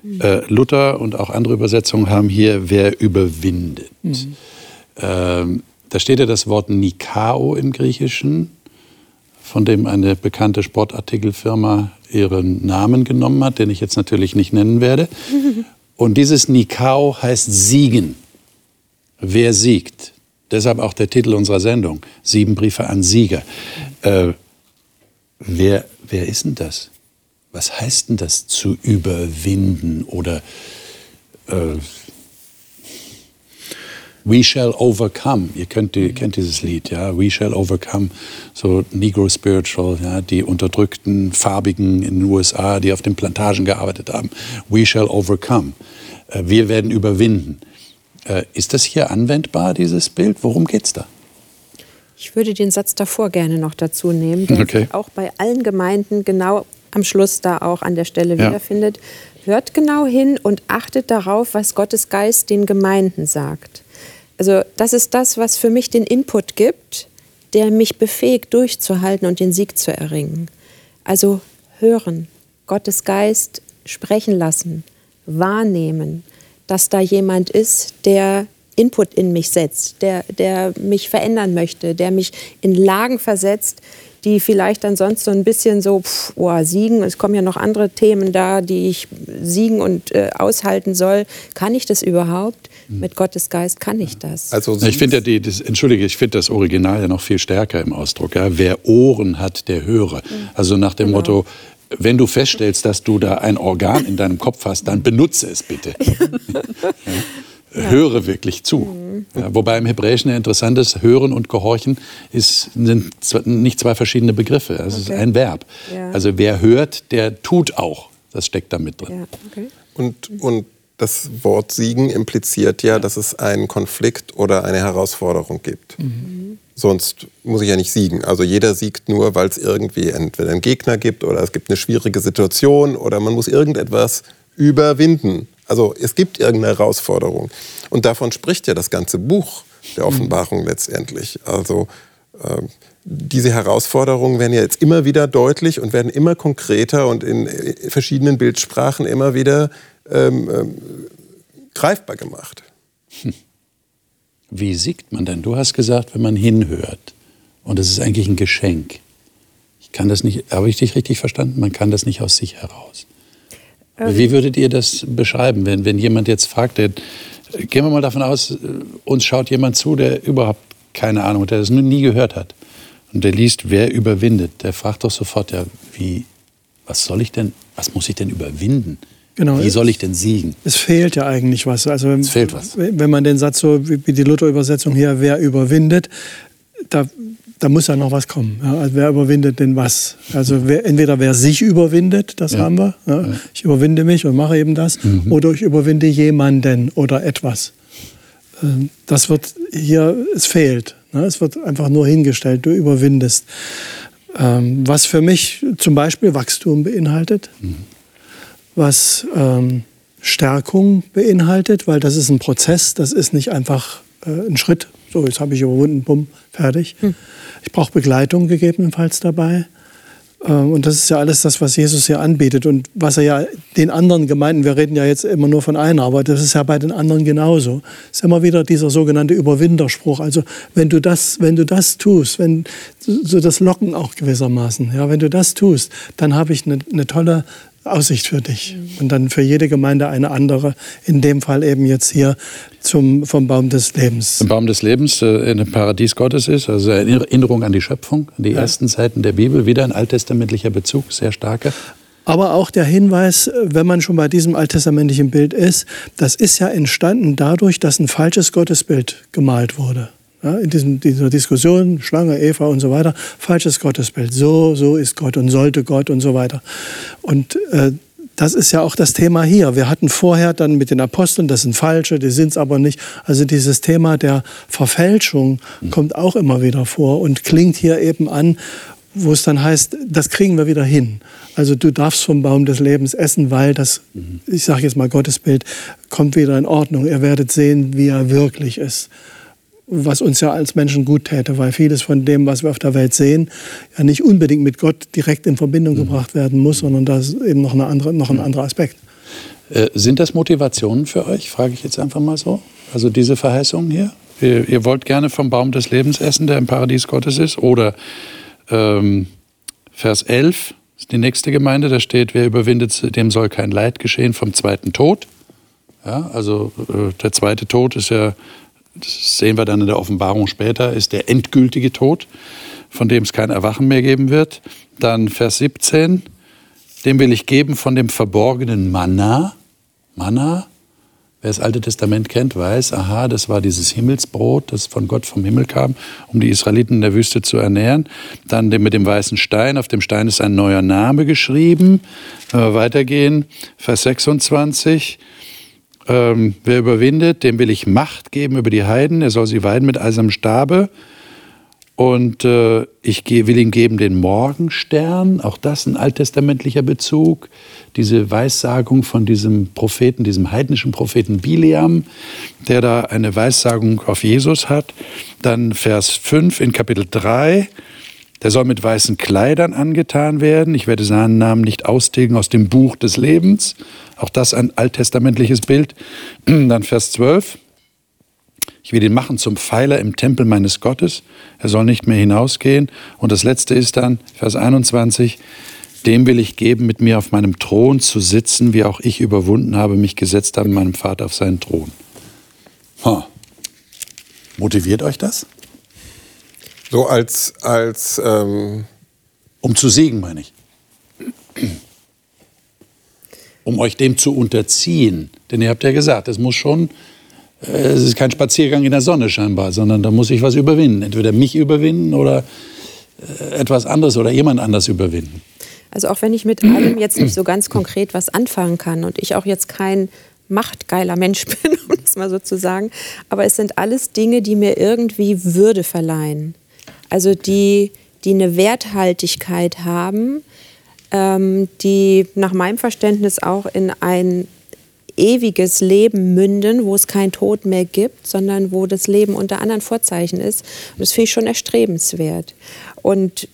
S2: Äh, Luther und auch andere Übersetzungen haben hier, wer überwindet. Mhm. Ähm, da steht ja das Wort Nikao im Griechischen, von dem eine bekannte Sportartikelfirma ihren Namen genommen hat, den ich jetzt natürlich nicht nennen werde. Und dieses Nikao heißt siegen. Wer siegt? Deshalb auch der Titel unserer Sendung, Sieben Briefe an Sieger. Äh, wer, wer ist denn das? Was heißt denn das zu überwinden oder äh, We shall overcome. Ihr könnt, ihr kennt dieses Lied, ja. We shall overcome. So Negro Spiritual, ja. Die unterdrückten Farbigen in den USA, die auf den Plantagen gearbeitet haben. We shall overcome. Äh, wir werden überwinden. Äh, ist das hier anwendbar, dieses Bild? Worum geht's da?
S6: Ich würde den Satz davor gerne noch dazu nehmen, der
S2: Okay.
S6: auch bei allen Gemeinden genau am Schluss da auch an der Stelle
S2: Ja.
S6: wiederfindet. Hört genau hin und achtet darauf, was Gottes Geist den Gemeinden sagt. Also das ist das, was für mich den Input gibt, der mich befähigt, durchzuhalten und den Sieg zu erringen. Also hören, Gottes Geist sprechen lassen, wahrnehmen, dass da jemand ist, der Input in mich setzt, der, der mich verändern möchte, der mich in Lagen versetzt, die vielleicht dann sonst so ein bisschen so, pff, oh, siegen, es kommen ja noch andere Themen da, die ich siegen und äh, aushalten soll. Kann ich das überhaupt? Mit Gottes Geist kann ich das.
S3: Also
S2: Ich finde ja die, das, entschuldige, ich finde das Original ja noch viel stärker im Ausdruck. Ja? Wer Ohren hat, der höre. Also nach dem Motto, wenn du feststellst, dass du da ein Organ in deinem Kopf hast, dann benutze es bitte. Ja. Höre wirklich zu. Ja, wobei im Hebräischen ja interessant ist, hören und gehorchen ist, sind nicht zwei verschiedene Begriffe. Es ist
S6: Okay.
S2: ein Verb.
S6: Ja.
S2: Also wer hört, der tut auch. Das steckt da mit drin.
S6: ja, okay.
S3: Und, und das Wort Siegen impliziert ja, dass es einen Konflikt oder eine Herausforderung gibt. Sonst muss ich ja nicht siegen. Also jeder siegt nur, weil es irgendwie entweder einen Gegner gibt oder es gibt eine schwierige Situation oder man muss irgendetwas überwinden. Also es gibt irgendeine Herausforderung. Und davon spricht ja das ganze Buch der Offenbarung letztendlich. Also ähm, diese Herausforderungen werden ja jetzt immer wieder deutlich und werden immer konkreter und in äh, verschiedenen Bildsprachen immer wieder ähm, ähm, greifbar gemacht.
S2: Wie siegt man denn? Du hast gesagt, wenn man hinhört. Und es ist eigentlich ein Geschenk. Ich kann das nicht, habe ich dich richtig verstanden? Man kann das nicht aus sich heraus. Wie würdet ihr das beschreiben, wenn, wenn jemand jetzt fragt, der, gehen wir mal davon aus, äh, uns schaut jemand zu, der überhaupt keine Ahnung, der das noch nie gehört hat. Und der liest, wer überwindet. Der fragt doch sofort, ja, wie, was soll ich denn, was muss ich denn überwinden?
S5: Genau.
S2: Wie soll ich denn siegen?
S5: Es fehlt ja eigentlich was. Also wenn,
S2: Es fehlt was.
S5: Wenn man den Satz so wie die Luther-Übersetzung hier, wer überwindet, da, da muss ja noch was kommen. Ja, also wer überwindet denn was? Also wer, entweder wer sich überwindet, das
S2: Ja.
S5: haben wir. Ja. Ich überwinde mich und mache eben das.
S2: Mhm.
S5: Oder ich überwinde jemanden oder etwas. Ähm, Das wird hier, es fehlt. ne? Es wird einfach nur hingestellt, du überwindest. Ähm, Was für mich zum Beispiel Wachstum beinhaltet, was ähm, Stärkung beinhaltet, weil das ist ein Prozess, das ist nicht einfach äh, ein Schritt. So, jetzt habe ich überwunden, bumm, fertig. Ich brauche Begleitung gegebenenfalls dabei. Ähm, Und das ist ja alles das, was Jesus hier anbietet und was er ja den anderen Gemeinden, wir reden ja jetzt immer nur von einer, aber das ist ja bei den anderen genauso. Es ist immer wieder dieser sogenannte Überwinderspruch. Also wenn du das, wenn du das tust, wenn so das Locken auch gewissermaßen, ja, wenn du das tust, dann habe ich eine, eine tolle Aussicht für dich und dann für jede Gemeinde eine andere. In dem Fall eben jetzt hier zum vom Baum des Lebens.
S2: Ein Baum des Lebens äh, in dem Paradies Gottes ist, also Erinnerung an die Schöpfung, an die ersten Seiten der Bibel, wieder ein alttestamentlicher Bezug, sehr starker.
S5: Aber auch der Hinweis, äh, wenn man schon bei diesem alttestamentlichen Bild ist, das ist ja entstanden dadurch, dass ein falsches Gottesbild gemalt wurde. Ja, in diesem, dieser Diskussion, Schlange, Eva und so weiter, falsches Gottesbild. So, so ist Gott und sollte Gott und so weiter. Und äh, das ist ja auch das Thema hier. Wir hatten vorher dann mit den Aposteln, das sind falsche, die sind es aber nicht. Also dieses Thema der Verfälschung kommt auch immer wieder vor und klingt hier eben an, wo es dann heißt, das kriegen wir wieder hin. Also du darfst vom Baum des Lebens essen, weil das, ich sage jetzt mal Gottesbild, kommt wieder in Ordnung. Ihr werdet sehen, wie er wirklich ist. Was uns ja als Menschen gut täte, weil vieles von dem, was wir auf der Welt sehen, ja nicht unbedingt mit Gott direkt in Verbindung gebracht werden muss, sondern da ist eben noch, eine andere, noch ein anderer Aspekt.
S2: Äh, sind das Motivationen für euch, frage ich jetzt einfach mal so? Also diese Verheißungen hier? Ihr, ihr wollt gerne vom Baum des Lebens essen, der im Paradies Gottes ist? Oder ähm, Vers 11 ist die nächste Gemeinde, da steht, wer überwindet, dem soll kein Leid geschehen vom zweiten Tod. Ja, also äh, der zweite Tod ist ja, das sehen wir dann in der Offenbarung später, ist der endgültige Tod, von dem es kein Erwachen mehr geben wird. Dann Vers 17, dem will ich geben von dem verborgenen Manna. Manna, wer das Alte Testament kennt, weiß, aha, das war dieses Himmelsbrot, das von Gott vom Himmel kam, um die Israeliten in der Wüste zu ernähren. Dann mit dem weißen Stein, auf dem Stein ist ein neuer Name geschrieben. Wenn wir weitergehen, Vers 26. Ähm, wer überwindet, dem will ich Macht geben über die Heiden, er soll sie weiden mit eisernem Stabe. Und äh, ich will ihm geben den Morgenstern, auch das ein alttestamentlicher Bezug, diese Weissagung von diesem Propheten, diesem heidnischen Propheten Biliam, der da eine Weissagung auf Jesus hat. Dann Vers 5 in Kapitel 3, der soll mit weißen Kleidern angetan werden. Ich werde seinen Namen nicht austilgen aus dem Buch des Lebens. Auch das ein alttestamentliches Bild. Dann Vers 12. Ich will ihn machen zum Pfeiler im Tempel meines Gottes. Er soll nicht mehr hinausgehen. Und das letzte ist dann, Vers 21, dem will ich geben, mit mir auf meinem Thron zu sitzen, wie auch ich überwunden habe, mich gesetzt habe, meinem Vater auf seinen Thron. Huh. Motiviert euch das?
S3: So als, als ähm
S2: um zu siegen, meine ich. Um euch dem zu unterziehen. Denn ihr habt ja gesagt, es muss schon es ist kein Spaziergang in der Sonne scheinbar, sondern da muss ich was überwinden. Entweder mich überwinden oder äh, etwas anderes oder jemand anders überwinden.
S6: Also auch wenn ich mit allem jetzt nicht so ganz konkret was anfangen kann und ich auch jetzt kein machtgeiler Mensch bin, um das mal so zu sagen, aber es sind alles Dinge, die mir irgendwie Würde verleihen. Also die, die eine Werthaltigkeit haben, ähm, die nach meinem Verständnis auch in ein ewiges Leben münden, wo es keinen Tod mehr gibt, sondern wo das Leben unter anderen Vorzeichen ist. Und das finde ich schon erstrebenswert. Und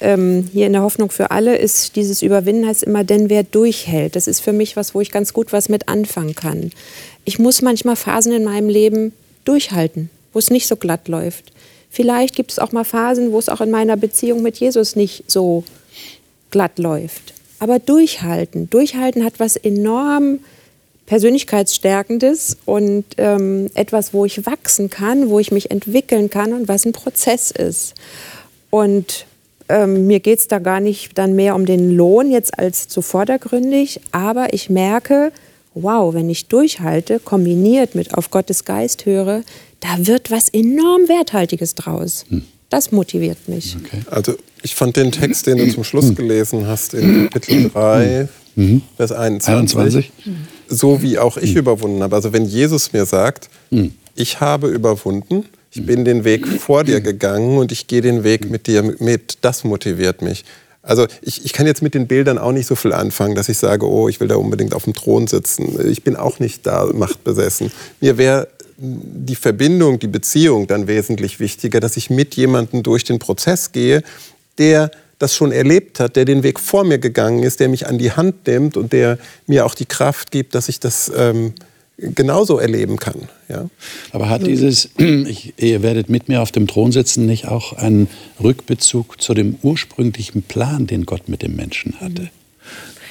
S6: ähm, hier in der Hoffnung für alle ist dieses Überwinden heißt immer, denn wer durchhält. Das ist für mich was, wo ich ganz gut was mit anfangen kann. Ich muss manchmal Phasen in meinem Leben durchhalten, wo es nicht so glatt läuft. Vielleicht gibt es auch mal Phasen, wo es auch in meiner Beziehung mit Jesus nicht so glatt läuft. Aber durchhalten. Durchhalten hat was enorm Persönlichkeitsstärkendes und ähm, etwas, wo ich wachsen kann, wo ich mich entwickeln kann und was ein Prozess ist. Und ähm, mir geht es da gar nicht dann mehr um den Lohn jetzt als zu vordergründig, aber ich merke, wow, wenn ich durchhalte, kombiniert mit auf Gottes Geist höre, da wird was enorm Werthaltiges draus. Hm. Das motiviert mich.
S3: Okay. Also ich fand den Text, den du zum Schluss gelesen hast, in Kapitel 3, mhm. Vers 21, 21, so wie auch ich mhm. überwunden habe. Also wenn Jesus mir sagt, mhm. ich habe überwunden, ich bin den Weg vor dir gegangen und ich gehe den Weg mit dir mit, das motiviert mich. Also ich, ich kann jetzt mit den Bildern auch nicht so viel anfangen, dass ich sage, oh, ich will da unbedingt auf dem Thron sitzen. Ich bin auch nicht da machtbesessen. Mir wäre die Verbindung, die Beziehung dann wesentlich wichtiger, dass ich mit jemandem durch den Prozess gehe, der das schon erlebt hat, der den Weg vor mir gegangen ist, der mich an die Hand nimmt und der mir auch die Kraft gibt, dass ich das ähm, genauso erleben kann. Ja?
S2: Aber hat dieses, ich, ihr werdet mit mir auf dem Thron sitzen, nicht auch einen Rückbezug zu dem ursprünglichen Plan, den Gott mit dem Menschen hatte?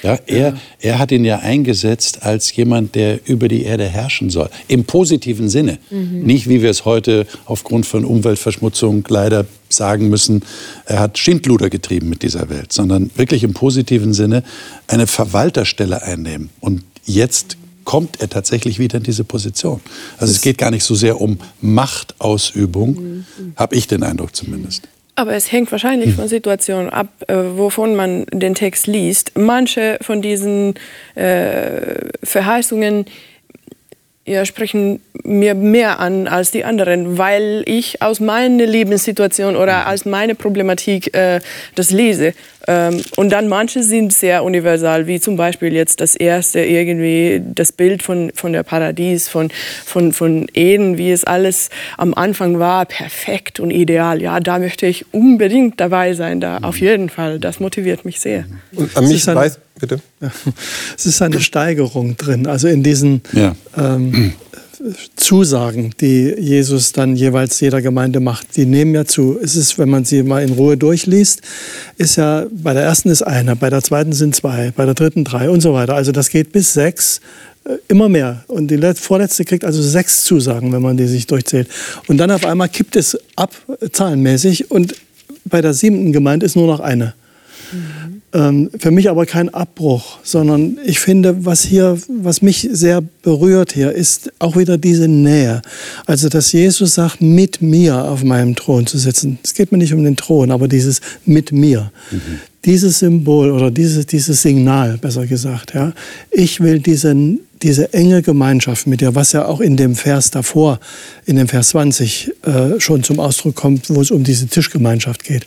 S2: Ja, er, er hat ihn ja eingesetzt als jemand, der über die Erde herrschen soll. Im positiven Sinne. Mhm. Nicht, wie wir es heute aufgrund von Umweltverschmutzung leider sagen müssen, er hat Schindluder getrieben mit dieser Welt, sondern wirklich im positiven Sinne eine Verwalterstelle einnehmen. Und jetzt kommt er tatsächlich wieder in diese Position. Also es geht gar nicht so sehr um Machtausübung, mhm. habe ich den Eindruck zumindest.
S4: Aber es hängt wahrscheinlich hm. von Situationen ab, äh, wovon man den Text liest. Manche von diesen äh, Verheißungen ja, sprechen mir mehr an als die anderen, weil ich aus meiner Lebenssituation oder mhm. aus meiner Problematik äh, das lese. Ähm, und dann manche sind sehr universal, wie zum Beispiel jetzt das erste irgendwie das Bild von, von der Paradies, von, von, von Eden, wie es alles am Anfang war, perfekt und ideal. Ja, da möchte ich unbedingt dabei sein, da auf mhm. jeden Fall. Das motiviert mich sehr.
S3: Und an mich weiß, bitte.
S5: Es ist eine Steigerung drin, also in diesen ja. ähm, Zusagen, die Jesus dann jeweils jeder Gemeinde macht, die nehmen ja zu. Es ist, wenn man sie mal in Ruhe durchliest, ist ja, bei der ersten ist einer, bei der zweiten sind zwei, bei der dritten drei und so weiter. Also das geht bis sechs, äh, immer mehr. Und die vorletzte kriegt also sechs Zusagen, wenn man die sich durchzählt. Und dann auf einmal kippt es ab, zahlenmäßig, und bei der siebten Gemeinde ist nur noch eine. Mhm. Ähm, für mich aber kein Abbruch, sondern ich finde, was hier, was mich sehr berührt hier, ist auch wieder diese Nähe. Also, dass Jesus sagt, mit mir auf meinem Thron zu sitzen. Es geht mir nicht um den Thron, aber dieses mit mir. Mhm. dieses Symbol oder dieses, dieses Signal, besser gesagt, ja, ich will diesen, diese enge Gemeinschaft mit dir, was ja auch in dem Vers davor, in dem Vers 20 äh, schon zum Ausdruck kommt, wo es um diese Tischgemeinschaft geht.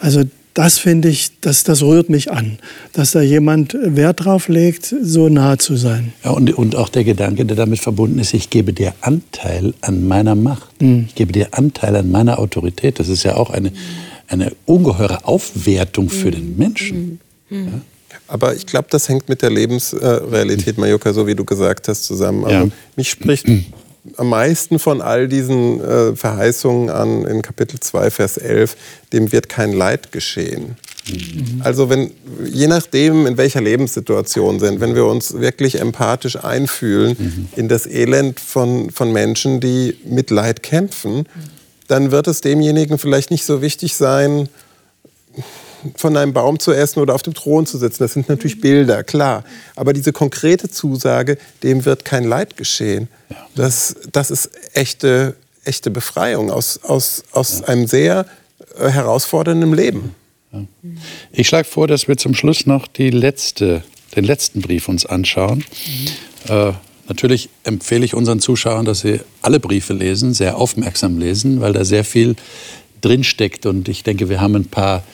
S5: Also das finde ich, das, das rührt mich an, dass da jemand Wert drauf legt, so nah zu sein.
S2: Ja, und, und auch der Gedanke, der damit verbunden ist, ich gebe dir Anteil an meiner Macht. Mhm. Ich gebe dir Anteil an meiner Autorität. Das ist ja auch eine, eine ungeheure Aufwertung für mhm. den Menschen. Mhm. Ja?
S3: Aber ich glaube, das hängt mit der Lebensrealität, Majoka, so wie du gesagt hast, zusammen. Also ja. Mich spricht am meisten von all diesen äh, Verheißungen an in Kapitel 2, Vers 11, dem wird kein Leid geschehen. Mhm. Also wenn, je nachdem, in welcher Lebenssituation sind, wenn wir uns wirklich empathisch einfühlen mhm. in das Elend von, von Menschen, die mit Leid kämpfen, dann wird es demjenigen vielleicht nicht so wichtig sein, von einem Baum zu essen oder auf dem Thron zu sitzen. Das sind natürlich mhm. Bilder, klar. Aber diese konkrete Zusage, dem wird kein Leid geschehen, das, das ist echte, echte Befreiung aus, aus, aus einem sehr äh, herausfordernden Leben.
S2: Ich schlage vor, dass wir zum Schluss noch die letzte, den letzten Brief uns anschauen. Mhm. Äh, natürlich empfehle ich unseren Zuschauern, dass sie alle Briefe lesen, sehr aufmerksam lesen, weil da sehr viel drinsteckt. Und ich denke, wir haben ein paar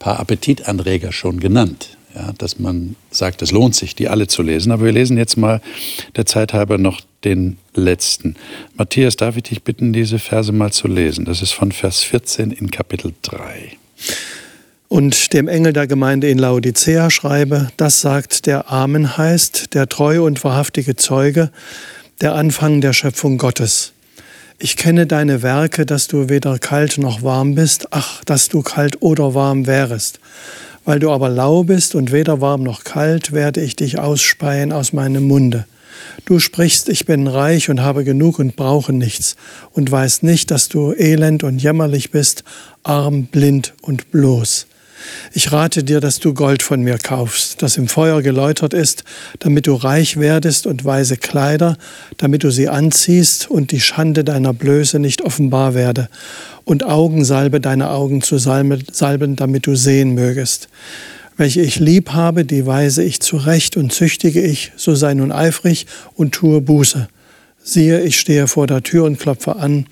S2: paar Appetitanreger schon genannt. Ja, dass man sagt, es lohnt sich, die alle zu lesen. Aber wir lesen jetzt mal der Zeit halber noch den letzten. Matthias, darf ich dich bitten, diese Verse mal zu lesen? Das ist von Vers 14 in Kapitel 3.
S5: Und dem Engel der Gemeinde in Laodicea schreibe, das sagt der Amen heißt, der treue und wahrhaftige Zeuge, der Anfang der Schöpfung Gottes. Ich kenne deine Werke, dass du weder kalt noch warm bist, ach, dass du kalt oder warm wärest. Weil du aber lau bist und weder warm noch kalt, werde ich dich ausspeien aus meinem Munde. Du sprichst, ich bin reich und habe genug und brauche nichts, und weißt nicht, dass du elend und jämmerlich bist, arm, blind und bloß. Ich rate dir, dass du Gold von mir kaufst, das im Feuer geläutert ist, damit du reich werdest und weise Kleider, damit du sie anziehst und die Schande deiner Blöße nicht offenbar werde, und Augensalbe deine Augen zu salben, damit du sehen mögest. Welche ich lieb habe, die weise ich zurecht und züchtige ich, so sei nun eifrig und tue Buße. Siehe, ich stehe vor der Tür und klopfe an.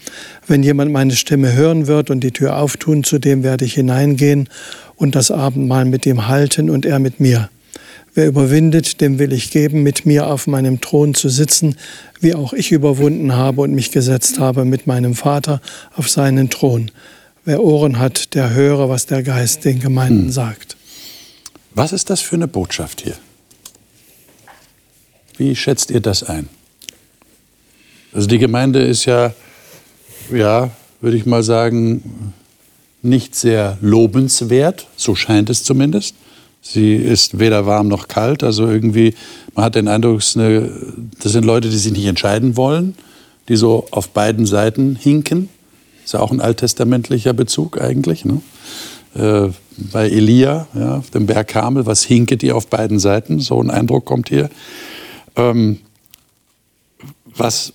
S5: Wenn jemand meine Stimme hören wird und die Tür auftun, zu dem werde ich hineingehen und das Abendmahl mit ihm halten und er mit mir. Wer überwindet, dem will ich geben, mit mir auf meinem Thron zu sitzen, wie auch ich überwunden habe und mich gesetzt habe mit meinem Vater auf seinen Thron. Wer Ohren hat, der höre, was der Geist den Gemeinden hm. sagt.
S2: Was ist das für eine Botschaft hier? Wie schätzt ihr das ein? Also die Gemeinde ist ja, ja, würde ich mal sagen, nicht sehr lobenswert, so scheint es zumindest. Sie ist weder warm noch kalt, also irgendwie, man hat den Eindruck, das sind Leute, die sich nicht entscheiden wollen, die so auf beiden Seiten hinken. Ist ja auch ein alttestamentlicher Bezug eigentlich. Ne? Äh, bei Elia, ja, auf dem Berg Kamel, was hinket ihr auf beiden Seiten? So ein Eindruck kommt hier. Ähm, was,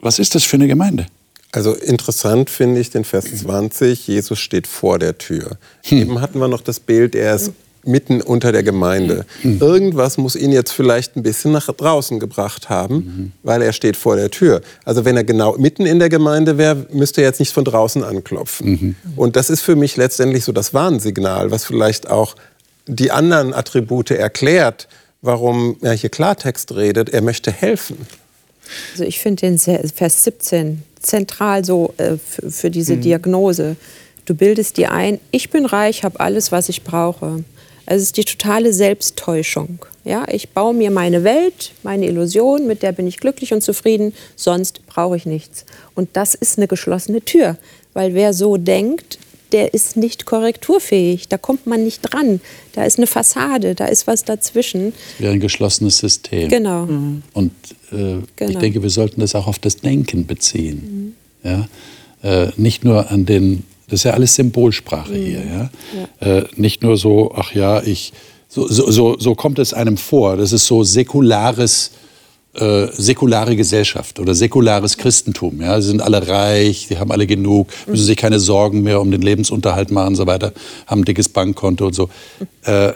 S2: was ist das für eine Gemeinde?
S3: Also interessant finde ich den Vers 20, Jesus steht vor der Tür. Hm. Eben hatten wir noch das Bild, er ist mitten unter der Gemeinde. Hm. Irgendwas muss ihn jetzt vielleicht ein bisschen nach draußen gebracht haben, mhm. weil er steht vor der Tür. Also wenn er genau mitten in der Gemeinde wäre, müsste er jetzt nicht von draußen anklopfen. Mhm. Und das ist für mich letztendlich so das Warnsignal, was vielleicht auch die anderen Attribute erklärt, warum er hier Klartext redet. Er möchte helfen.
S6: Also ich finde den Vers 17 zentral so äh, für, diese mhm. Diagnose. Du bildest dir ein, ich bin reich, habe alles, was ich brauche. Also es ist die totale Selbsttäuschung. Ja, ich baue mir meine Welt, meine Illusion, mit der bin ich glücklich und zufrieden, sonst brauche ich nichts. Und das ist eine geschlossene Tür, weil wer so denkt, der ist nicht korrekturfähig. Da kommt man nicht dran. Da ist eine Fassade, da ist was dazwischen.
S2: Wie ein geschlossenes System.
S6: Genau. Mhm.
S2: Und äh, genau. ich denke, wir sollten das auch auf das Denken beziehen. Mhm. Ja? Äh, nicht nur an den, das ist ja alles Symbolsprache mhm. hier. Ja? ja. Äh, nicht nur so, ach ja, ich, so, so, so, so, kommt es einem vor. Das ist so säkulares äh, säkulare Gesellschaft oder säkulares Christentum. Ja, sie sind alle reich, sie haben alle genug, müssen sich keine Sorgen mehr um den Lebensunterhalt machen und so weiter, haben ein dickes Bankkonto und so. Äh,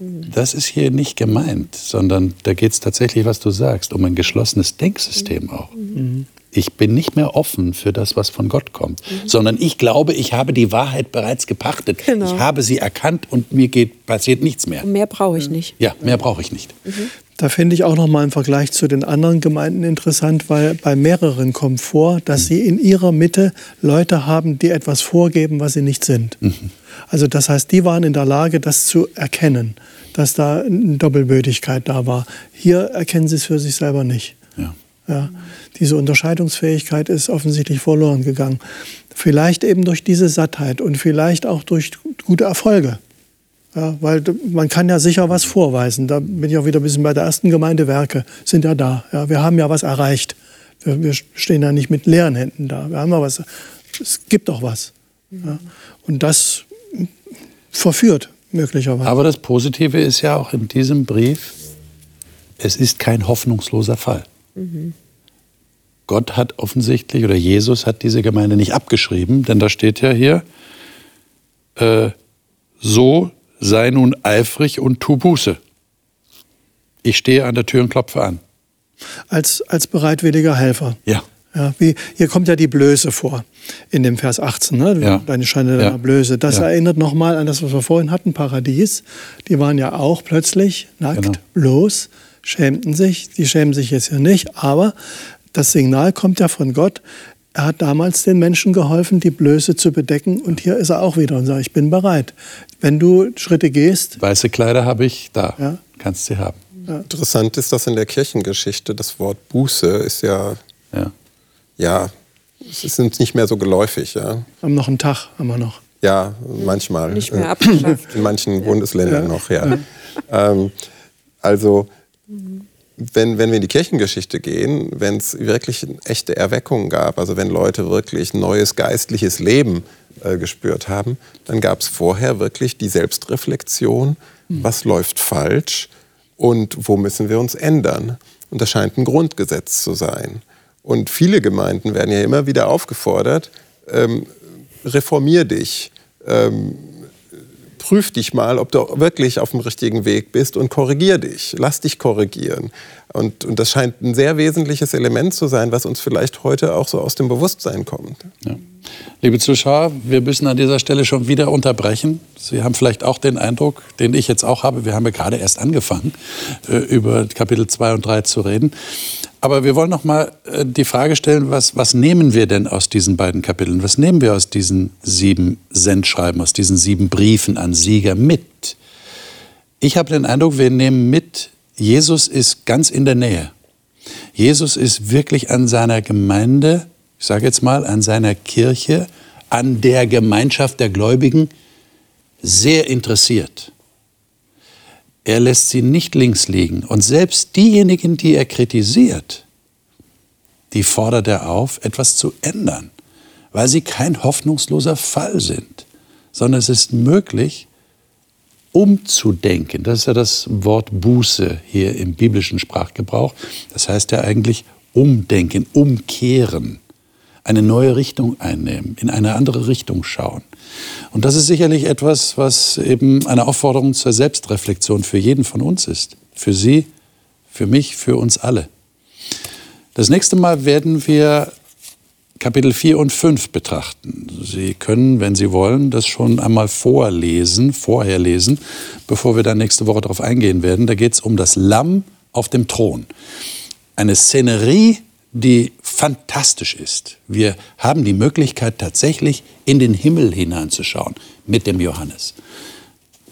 S2: das ist hier nicht gemeint, sondern da geht es tatsächlich, was du sagst, um ein geschlossenes Denksystem auch. Mhm. Ich bin nicht mehr offen für das, was von Gott kommt, mhm. sondern ich glaube, ich habe die Wahrheit bereits gepachtet. Genau. Ich habe sie erkannt und mir geht, passiert nichts mehr.
S6: Und mehr brauche ich nicht.
S2: Ja, mehr brauche ich nicht.
S5: Mhm. Da finde ich auch noch mal im Vergleich zu den anderen Gemeinden interessant, weil bei mehreren kommt vor, dass sie in ihrer Mitte Leute haben, die etwas vorgeben, was sie nicht sind. Mhm. Also das heißt, die waren in der Lage, das zu erkennen, dass da eine Doppelbödigkeit da war. Hier erkennen sie es für sich selber nicht. Ja. Ja, diese Unterscheidungsfähigkeit ist offensichtlich verloren gegangen. Vielleicht eben durch diese Sattheit und vielleicht auch durch gute Erfolge. Ja, weil man kann ja sicher was vorweisen. Da bin ich auch wieder ein bisschen bei der ersten Gemeinde Werke, sind ja da. Ja, wir haben ja was erreicht. Wir, wir stehen ja nicht mit leeren Händen da. Wir haben ja was. Es gibt doch was. Ja, und das verführt möglicherweise.
S2: Aber das Positive ist ja auch in diesem Brief, es ist kein hoffnungsloser Fall. Mhm. Gott hat offensichtlich oder Jesus hat diese Gemeinde nicht abgeschrieben, denn da steht ja hier, äh, so sei nun eifrig und tu Buße. Ich stehe an der Tür und klopfe an.
S5: Als, als bereitwilliger Helfer.
S2: Ja.
S5: Ja, wie, hier kommt ja die Blöße vor in dem Vers 18, ne? ja. deine Schande deiner ja. Blöße. Das ja. erinnert nochmal an das, was wir vorhin hatten, Paradies. Die waren ja auch plötzlich nackt, genau. bloß, schämten sich. Die schämen sich jetzt hier nicht, aber das Signal kommt ja von Gott. Er hat damals den Menschen geholfen, die Blöße zu bedecken und hier ist er auch wieder und sagt, ich bin bereit. Wenn du Schritte gehst.
S2: Weiße Kleider habe ich da, ja. kannst sie haben.
S3: Ja. Interessant ist, dass in der Kirchengeschichte das Wort Buße ist ja, ja, ja es ist uns nicht mehr so geläufig. Ja.
S5: Haben noch einen Tag, haben wir noch.
S3: Ja, manchmal.
S6: Nicht mehr abgeschafft.
S3: In manchen Bundesländern ja. noch, ja. Ähm, also wenn, wenn wir in die Kirchengeschichte gehen, wenn es wirklich echte Erweckungen gab, also wenn Leute wirklich neues geistliches Leben äh, gespürt haben, dann gab es vorher wirklich die Selbstreflexion, mhm. was läuft falsch und wo müssen wir uns ändern. Und das scheint ein Grundgesetz zu sein. Und viele Gemeinden werden ja immer wieder aufgefordert, ähm, reformier dich, ähm, prüf dich mal, ob du wirklich auf dem richtigen Weg bist und korrigier dich. Lass dich korrigieren. Und, und das scheint ein sehr wesentliches Element zu sein, was uns vielleicht heute auch so aus dem Bewusstsein kommt. Ja.
S2: Liebe Zuschauer, wir müssen an dieser Stelle schon wieder unterbrechen. Sie haben vielleicht auch den Eindruck, den ich jetzt auch habe, wir haben ja gerade erst angefangen, äh, über Kapitel 2 und 3 zu reden. Aber wir wollen noch mal äh, die Frage stellen, was, was nehmen wir denn aus diesen beiden Kapiteln? Was nehmen wir aus diesen sieben Sendschreiben, aus diesen sieben Briefen an Sieger mit? Ich habe den Eindruck, wir nehmen mit, Jesus ist ganz in der Nähe. Jesus ist wirklich an seiner Gemeinde, ich sage jetzt mal, an seiner Kirche, an der Gemeinschaft der Gläubigen sehr interessiert. Er lässt sie nicht links liegen. Und selbst diejenigen, die er kritisiert, die fordert er auf, etwas zu ändern, weil sie kein hoffnungsloser Fall sind, sondern es ist möglich, umzudenken. Das ist ja das Wort Buße hier im biblischen Sprachgebrauch. Das heißt ja eigentlich umdenken, umkehren, eine neue Richtung einnehmen, in eine andere Richtung schauen. Und das ist sicherlich etwas, was eben eine Aufforderung zur Selbstreflexion für jeden von uns ist. Für Sie, für mich, für uns alle. Das nächste Mal werden wir Kapitel 4 und 5 betrachten. Sie können, wenn Sie wollen, das schon einmal vorlesen, vorher lesen, bevor wir dann nächste Woche darauf eingehen werden. Da geht es um das Lamm auf dem Thron. Eine Szenerie, die fantastisch ist. Wir haben die Möglichkeit, tatsächlich in den Himmel hineinzuschauen mit dem Johannes.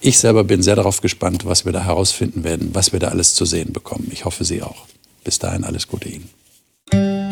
S2: Ich selber bin sehr darauf gespannt, was wir da herausfinden werden, was wir da alles zu sehen bekommen. Ich hoffe, Sie auch. Bis dahin alles Gute Ihnen.